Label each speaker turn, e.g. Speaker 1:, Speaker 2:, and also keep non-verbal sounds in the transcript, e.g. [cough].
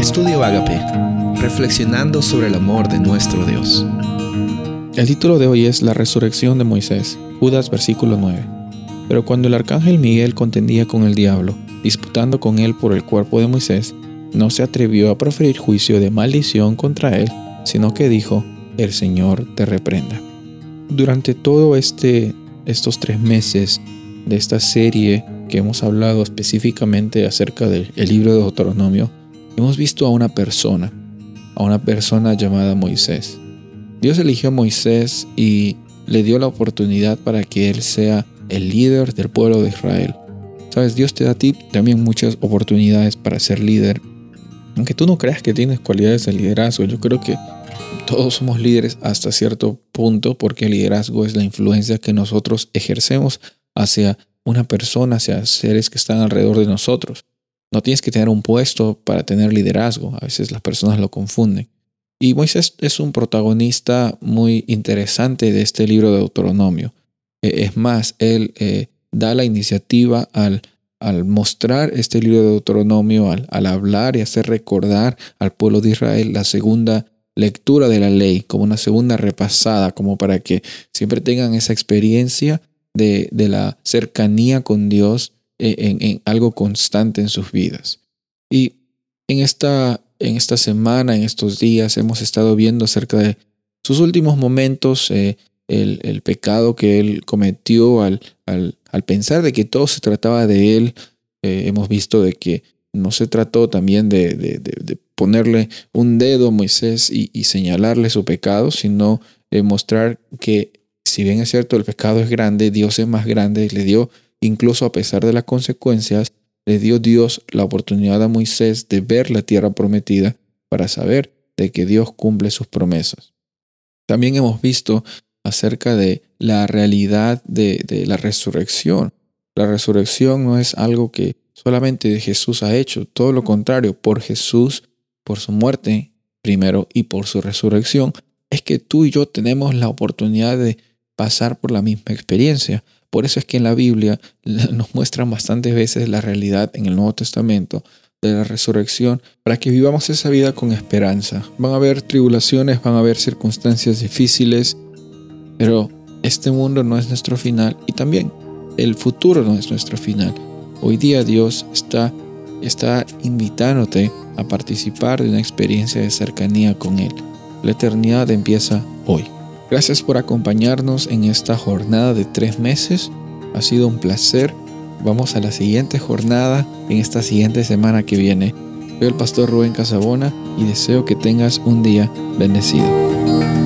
Speaker 1: Estudio Agape, reflexionando sobre el amor de nuestro Dios.
Speaker 2: El título de hoy es La resurrección de Moisés, Judas versículo 9. Pero cuando el arcángel Miguel contendía con el diablo, disputando con él por el cuerpo de Moisés, no se atrevió a proferir juicio de maldición contra él, sino que dijo, el Señor te reprenda. Durante todo este, estos tres meses de esta serie que hemos hablado específicamente acerca del libro de Deuteronomio, hemos visto a una persona, a una persona llamada Moisés. Dios eligió a Moisés y le dio la oportunidad para que él sea el líder del pueblo de Israel. Sabes, Dios te da a ti también muchas oportunidades para ser líder. Aunque tú no creas que tienes cualidades de liderazgo, yo creo que todos somos líderes hasta cierto punto porque el liderazgo es la influencia que nosotros ejercemos hacia una persona, hacia seres que están alrededor de nosotros. No tienes que tener un puesto para tener liderazgo. A veces las personas lo confunden. Y Moisés es un protagonista muy interesante de este libro de Deuteronomio. E, es más, él eh, da la iniciativa al, al, mostrar este libro de Deuteronomio, al, al hablar y hacer recordar al pueblo de Israel la segunda lectura de la ley, como una segunda repasada, como para que siempre tengan esa experiencia de, de la cercanía con Dios en, algo constante en sus vidas. Y en esta, en esta semana, en estos días, hemos estado viendo acerca de sus últimos momentos, eh, el, pecado que él cometió al, al, pensar de que todo se trataba de él. Eh, hemos visto de que no se trató también de, de, ponerle un dedo a Moisés y, y señalarle su pecado, sino de mostrar que si bien es cierto el pecado es grande, Dios es más grande, le dio Incluso a pesar de las consecuencias, le dio Dios la oportunidad a Moisés de ver la tierra prometida para saber de que Dios cumple sus promesas. También hemos visto acerca de la realidad de, la resurrección. La resurrección no es algo que solamente Jesús ha hecho, todo lo contrario, por Jesús, por su muerte primero y por su resurrección, es que tú y yo tenemos la oportunidad de pasar por la misma experiencia. Por eso es que en la Biblia [laughs] nos muestran bastantes veces la realidad en el Nuevo Testamento de la resurrección para que vivamos esa vida con esperanza. Van a haber tribulaciones, van a haber circunstancias difíciles, pero este mundo no es nuestro final y también el futuro no es nuestro final. Hoy día Dios está, invitándote a participar de una experiencia de cercanía con Él. La eternidad empieza hoy. Gracias por acompañarnos en esta jornada de tres meses. Ha sido un placer. Vamos a la siguiente jornada en esta siguiente semana que viene. Soy el pastor Rubén Casabona y deseo que tengas un día bendecido.